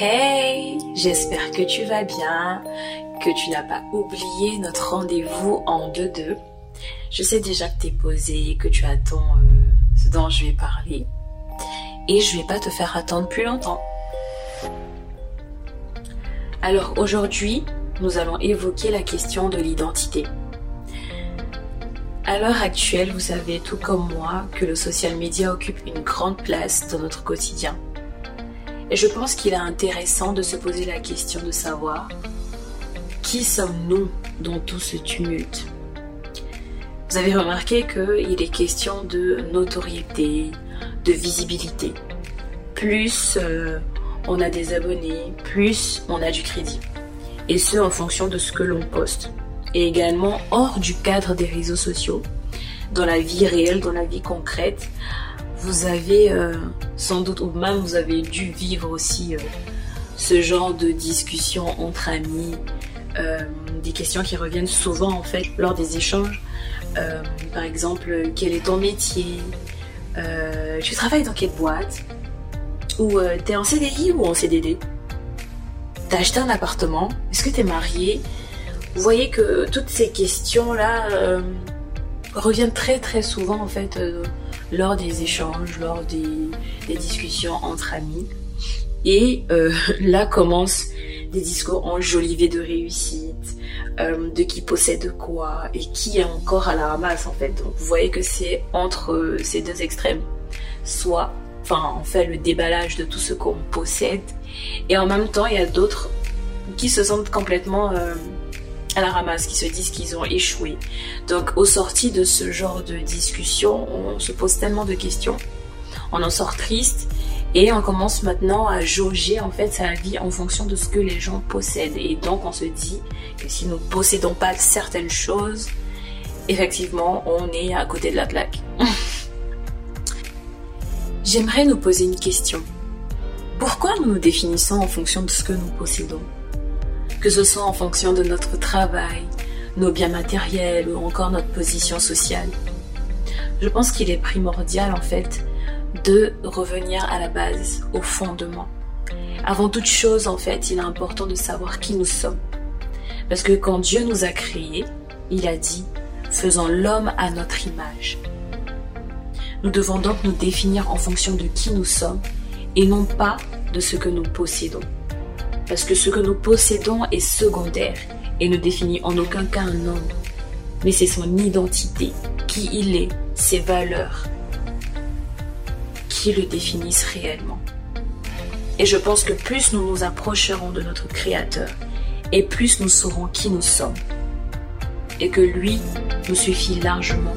Hey, j'espère que tu vas bien, que tu n'as pas oublié notre rendez-vous en 2-2. Je sais déjà que tu es posé, que tu attends euh, ce dont je vais parler. Et je vais pas te faire attendre plus longtemps. Alors aujourd'hui, nous allons évoquer la question de l'identité. À l'heure actuelle, vous savez tout comme moi que le social media occupe une grande place dans notre quotidien. Et je pense qu'il est intéressant de se poser la question de savoir qui sommes-nous dans tout ce tumulte Vous avez remarqué qu'il est question de notoriété, de visibilité. Plus euh, on a des abonnés, plus on a du crédit. Et ce, en fonction de ce que l'on poste. Et également hors du cadre des réseaux sociaux, dans la vie réelle, dans la vie concrète, vous avez euh, sans doute, ou même vous avez dû vivre aussi euh, ce genre de discussion entre amis, euh, des questions qui reviennent souvent en fait lors des échanges. par exemple, quel est ton métier? Tu travailles dans quelle boîte? Ou t'es en CDI ou en CDD T'as acheté un appartement Est-ce que t'es marié? Vous voyez que toutes ces questions-là reviennent très très souvent en fait lors des échanges, lors des, discussions entre amis. Et euh, là commencent des discours enjolivés de réussite, euh, de qui possède quoi et qui est encore à la ramasse en fait. Donc vous voyez que c'est entre euh, ces deux extrêmes. Soit, enfin on fait le déballage de tout ce qu'on possède et en même temps il y a d'autres qui se sentent complètement à la ramasse, qui se disent qu'ils ont échoué. Donc au sorti de ce genre de discussion, on se pose tellement de questions, on en sort triste et on commence maintenant à jauger en fait sa vie en fonction de ce que les gens possèdent. Et donc on se dit que si nous ne possédons pas certaines choses, effectivement on est à côté de la plaque. J'aimerais nous poser une question. Pourquoi nous nous définissons en fonction de ce que nous possédons? Que ce soit en fonction de notre travail, nos biens matériels ou encore notre position sociale. Je pense qu'il est primordial en fait de revenir à la base, au fondement. Avant toute chose, en fait, il est important de savoir qui nous sommes. Parce que quand Dieu nous a créés, il a dit, faisons l'homme à notre image. Nous devons donc nous définir en fonction de qui nous sommes et non pas de ce que nous possédons. Parce que ce que nous possédons est secondaire et ne définit en aucun cas un homme. Mais c'est son identité, qui il est, ses valeurs, qui le définissent réellement. Et je pense que plus nous nous approcherons de notre Créateur, et plus nous saurons qui nous sommes. Et que lui nous suffit largement